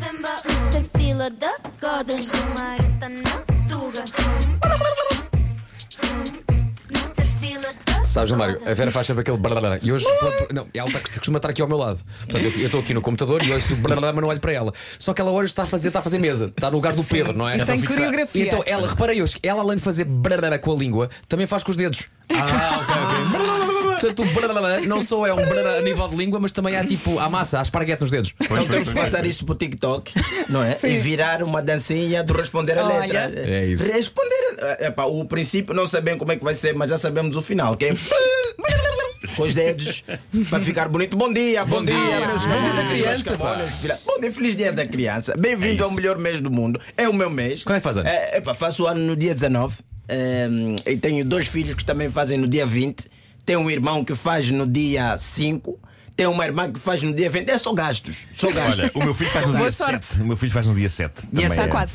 Vemba. Mr. Fila da Goda, Jumareta na Tuga. Mr. Fila da Sabes, Mário, a Vera faz sempre aquele brarará. E hoje, pela- não, ela tá- costuma estar aqui ao meu lado. Portanto, eu- estou aqui no computador e ouço o brarará, mas não olho para ela. Só que ela hoje está a fazer, está a fazer mesa. Está no lugar do Pedro, não é? Tem E coreografia. então, ela, reparei hoje, ela além de fazer brarará com a língua, também faz com os dedos. Ah, ok, ok. Portanto, o não só é um a nível de língua, mas também há tipo a massa, a esparguete nos dedos. Pois, Então temos que passar isso pro TikTok, não é? E virar uma dancinha do responder a Olha. letra. É isso. Responder. Epá, o princípio não sabemos como é que vai ser, mas já sabemos o final, que é. Com os dedos para ficar bonito. Bom dia, bom, dia, dia. meus Bom dia da meus criança. Bom dia, feliz dia da criança. Bem-vindo É ao melhor mês do mundo. É o meu mês. Quando é que faz anos? É, epá, faço o ano no dia 19. Ehm, e tenho dois filhos que também fazem no dia 20. Tenho um irmão que faz no dia 5. Tenho uma irmã que faz no dia 20. É só gastos. Só gastos. Olha, o meu filho faz no dia sorte. 7. O meu filho faz no dia 7. Dia Também Está é. quase.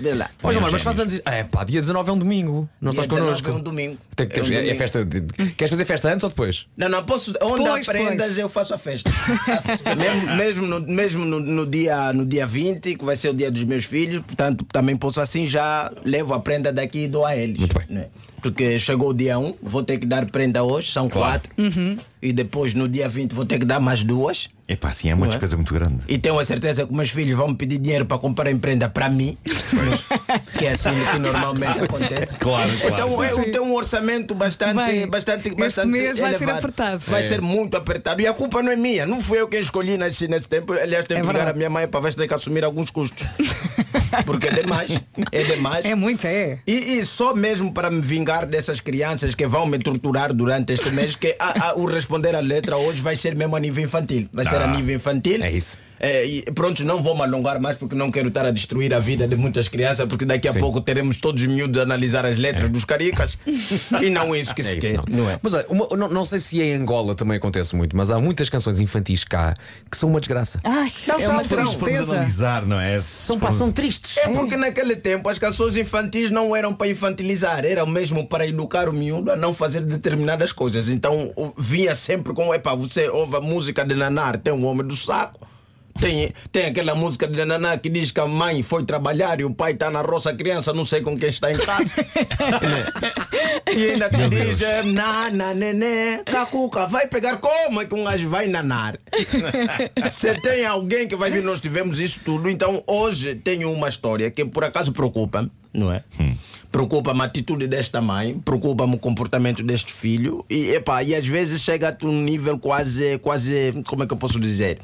Vê lá. Olha, Mário, mas faz anos. É pá, dia 19 é um domingo. Não Dia estás 19 connosco. é um domingo. Tem que ter- É um é, domingo. festa. de- Queres fazer festa antes ou depois? Não, não, posso. Onde Depois, há prendas depois. eu faço a festa. mesmo mesmo, no, mesmo no, no dia, no dia 20, que vai ser o dia dos meus filhos, portanto, também posso assim já levo a prenda daqui e dou a eles. Muito bem. né? Porque chegou o dia 1, vou ter que dar prenda hoje, são Claro. quatro. E depois no dia 20 vou ter que dar mais duas. Epá, sim, é uma Não é? despesa muito grande. E tenho a certeza que os meus filhos vão me pedir dinheiro para comprar em prenda para mim, que é assim que normalmente acontece. Claro, claro. Então eu tenho um orçamento bastante, Bem, bastante, este bastante mês vai ser apertado. Vai É. ser muito apertado. E a culpa não é minha. Não fui eu quem escolhi nascer nesse tempo. Aliás, tenho É que ligar a minha mãe para ver se tem que assumir alguns custos. Porque é demais. É demais. É muito, é. E, e só mesmo para me vingar dessas crianças que vão me torturar durante este mês, que a- a- o responder à letra hoje vai ser mesmo a nível infantil. Vai ser a Ah, nível infantil. é isso. É, e pronto, não vou me alongar mais porque não quero estar a destruir a vida de muitas crianças, porque daqui a Sim. pouco teremos todos os miúdos a analisar as letras dos caricas. E não é isso que É se isso, quer, não. não. é? Mas olha, uma- não, não sei se em Angola também acontece muito, mas há muitas canções infantis cá que são uma desgraça. Ai, Não, é uma formos- formos tristeza. analisar, não é? São, pá, são tristes. É porque naquele tempo as canções infantis não eram para infantilizar, eram mesmo para educar o miúdo a não fazer determinadas coisas. Então vinha sempre com: epá, você ouve a música de Nanar, tem um homem do saco. Tem, tem aquela música de Naná que diz que a mãe foi trabalhar e o pai está na roça, a criança não sei com quem está em casa. e ainda te diz: Nana, nenê, cacuca, vai pegar como é que um gajo vai nanar? Se tem alguém que vai vir, nós tivemos isso tudo. Então hoje tenho uma história que por acaso preocupa-me, não é? Preocupa-me a atitude desta mãe, preocupa-me o comportamento deste filho e, epá, e às vezes chega a um nível quase, quase, como é que eu posso dizer?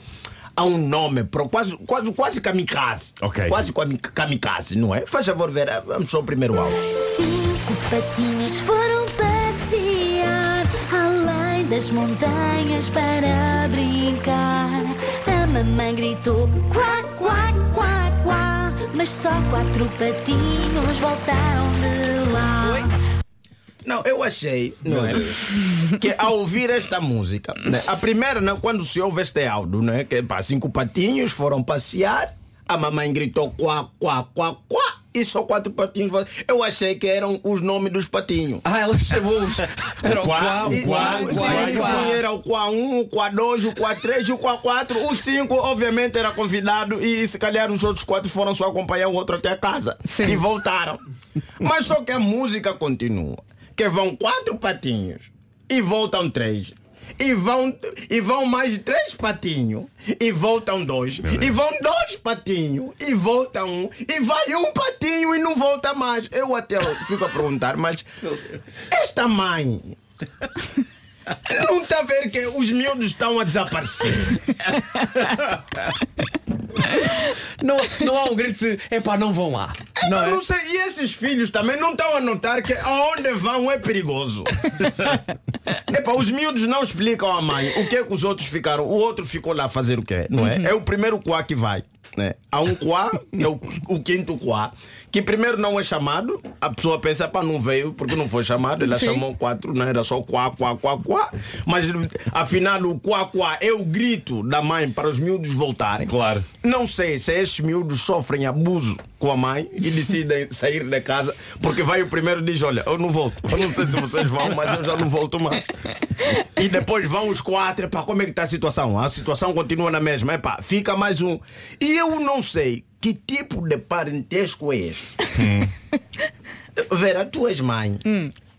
Há um nome, pro- quase, quase, quase kamikaze. Ok. Quase kamikaze, não é? Faz favor ver, ah, vamos só o primeiro áudio. Cinco patinhas foram passear além das montanhas para brincar. A mamãe gritou quá, quá, quá, quá, mas só quatro patinhos voltaram de lá. Não, eu achei, não é? que ao ouvir esta música, né, a primeira, né, quando se ouve este áudio, né, que pá, cinco patinhos foram passear, a mamãe gritou quá, quá, quá, quá, e só quatro patinhos. foram- Eu achei que eram os nomes dos patinhos. Ah, ela chamou-os. Era o Quá, quá, o quá, Sim, o quá, sim, sim, era o Quá 1, o Quá 2, o Quá 3 e o Quá 4. O 5, obviamente, era convidado e se calhar os outros quatro foram só acompanhar o outro até a casa. E voltaram. Mas só que a música continua. Que vão quatro patinhos e voltam três. E vão, e vão mais três patinhos e voltam dois. E vão dois patinhos e voltam um. E vai um patinho e não volta mais. Eu até fico a perguntar, mas esta mãe não está a ver que os miúdos estão a desaparecer. Não, não há um grito de epá, não vão lá. Não, Não é? não sei, e esses filhos também não estão a notar que aonde vão é perigoso. Epá, os miúdos não explicam à mãe o que é que os outros ficaram. O outro ficou lá a fazer o quê? Não é? É o primeiro quá que vai. Né? Há um quá, é o, o quinto quá, que primeiro não é chamado, a pessoa pensa, pá, não veio porque não foi chamado, ela chamou quatro, não era só quá, quá, quá, quá, mas afinal o quá, quá é o grito da mãe para os miúdos voltarem. Claro. Não sei se estes miúdos sofrem abuso com a mãe e decidem sair da casa porque vai o primeiro e diz: Olha, eu não volto. Eu não sei se vocês vão, mas eu já não volto mais. E depois vão os quatro. Epá, como é que está a situação? A situação continua na mesma. Epá, fica mais um. E eu não sei que tipo de parentesco é este. Vera, tu és mãe.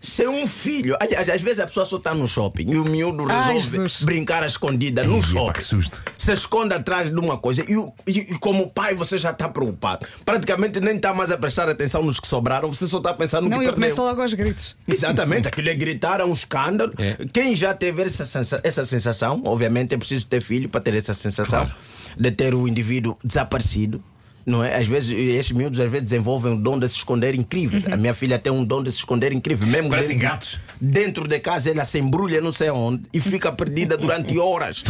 Se um filho, aliás, às vezes a pessoa só está no shopping e o miúdo Ai, resolve Jesus. brincar à escondida no Ih, shopping. que susto. Se esconde atrás de uma coisa e, e- e como pai você já está preocupado. Praticamente nem está mais a prestar atenção nos que sobraram, você só está a pensar no Não, que eu perdeu. começo logo aos gritos. Exatamente, aquilo é gritar, é um escândalo. Quem já teve essa, sensa- essa sensação, obviamente é preciso ter filho para ter essa sensação de ter o indivíduo desaparecido. Não é? Às vezes, estes miúdos às vezes desenvolvem um dom de se esconder incrível. A minha filha tem um dom de se esconder incrível. Mesmo Parecem dentro, gatos. Dentro de casa ela se embrulha não sei onde e fica perdida durante horas.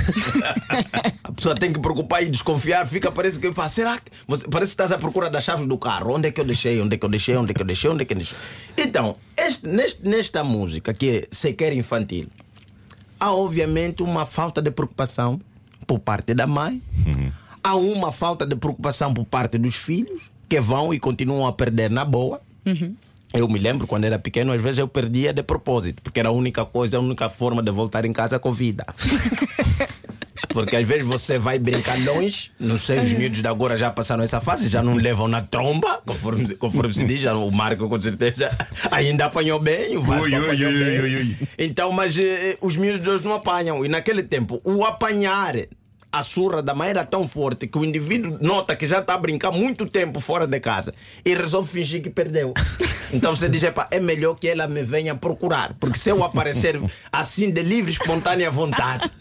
a pessoa tem que preocupar e desconfiar. Fica, parece que, pá, será que. Você, parece que estás à procura das chaves do carro. Onde é que eu deixei? Onde é que eu deixei? Onde é que eu deixei? Onde é que eu deixei? Então, este- neste- nesta música que é sequer infantil, há obviamente uma falta de preocupação por parte da mãe, há uma falta de preocupação por parte dos filhos que vão e continuam a perder na boa. Eu me lembro quando era pequeno, às vezes eu perdia de propósito, porque era a única coisa, a única forma de voltar em casa com vida. Porque às vezes você vai brincar longe, não sei, os miúdos de agora já passaram essa fase, já não levam na tromba, conforme, conforme se diz, já o Marco com certeza ainda apanhou bem, o Vasco Ui, ui, apanhou ui, bem. ui, ui. Então, mas eh, os miúdos de hoje não apanham. E naquele tempo, o apanhar a surra da mãe era tão forte que o indivíduo nota que já está a brincar muito tempo fora de casa e resolve fingir que perdeu. Então você diz: "Epá, é melhor que ela me venha procurar, porque se eu aparecer assim de livre, espontânea vontade,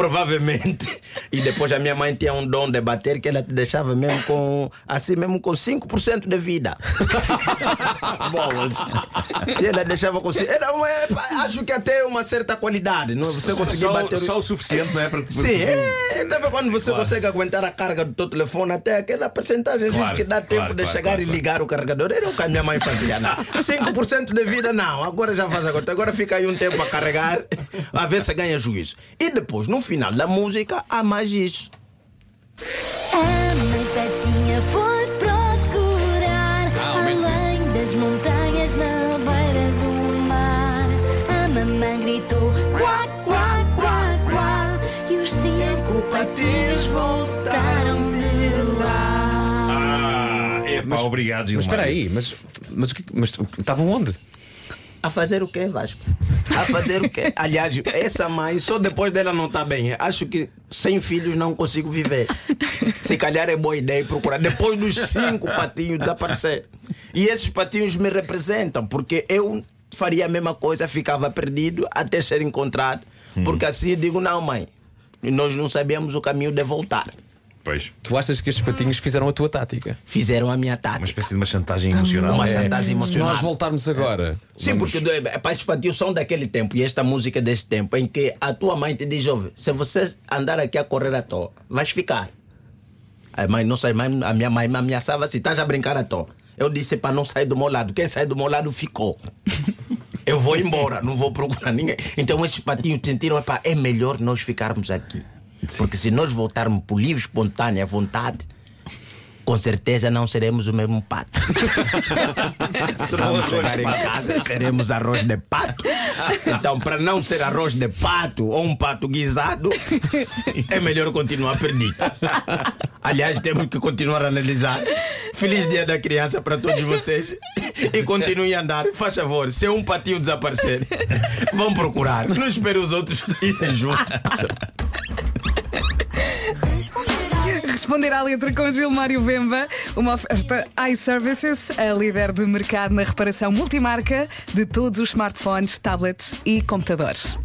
provavelmente. E depois a minha mãe tinha um dom de bater que ela te deixava mesmo com assim mesmo com 5% de vida. Bom, se ela deixava com era uma, acho que até uma certa qualidade, não? é? Você conseguir Só, bater só o suficiente, não é? Para, Sim, é, quando você Claro. consegue aguentar a carga do teu telefone até aquela porcentagem Claro, que dá tempo claro, de chegar e ligar o carregador. Era o que a minha mãe fazia. Não. 5% de vida não, agora já faz agora. Agora fica aí um tempo a carregar, a ver se ganha juízo. E depois, no final da música, há mais isso. A mãe patinha foi procurar Ah, além das montanhas na beira do mar. A mamãe gritou quá, quá, quá, quá. E os cinco patinhos voltaram de lá. Ah, epá, obrigado, Gilmar. Mas espera aí, mas, mas, o que- mas estavam onde? A fazer o quê, Vasco? A fazer o quê? Aliás, essa mãe, só depois dela não está bem. Acho que sem filhos não consigo viver. Se calhar é boa ideia procurar. Depois dos cinco patinhos desaparecer. E esses patinhos me representam, porque eu faria a mesma coisa, ficava perdido até ser encontrado. Porque assim eu digo, não, mãe, nós não sabemos o caminho de voltar. Pois. Tu achas que estes patinhos fizeram a tua tática? Fizeram a minha tática. Uma espécie de uma chantagem emocional. Uma É. chantagem Se emocional. nós voltarmos agora. Sim, vamos- porque é, pais infantil são daquele tempo e esta música é desse tempo em que a tua mãe te diz: ouve, se você andar aqui a correr à toa, vais ficar. A, mãe, nossa mãe, a minha mãe me ameaçava assim: estás a brincar à toa. Eu disse para não sair do meu lado. Quem sair do meu lado ficou. Eu vou embora, não vou procurar ninguém. Então esses patinhos sentiram: "Epá, é melhor nós ficarmos aqui. Porque se nós voltarmos por livre, espontânea vontade, com certeza não seremos o mesmo pato. Vamos chegar em casa seremos arroz de pato. Então, para não ser arroz de pato ou um pato guisado, é melhor continuar perdido. Aliás, temos que continuar a analisar. Feliz Dia da Criança para todos vocês. E continuem a andar. Faz favor, se um patinho desaparecer, vão procurar. Não espere os outros irem juntos. Responder à letra com Gilmário Vemba, uma oferta iServices, a líder de mercado na reparação multimarca de todos os smartphones, tablets e computadores.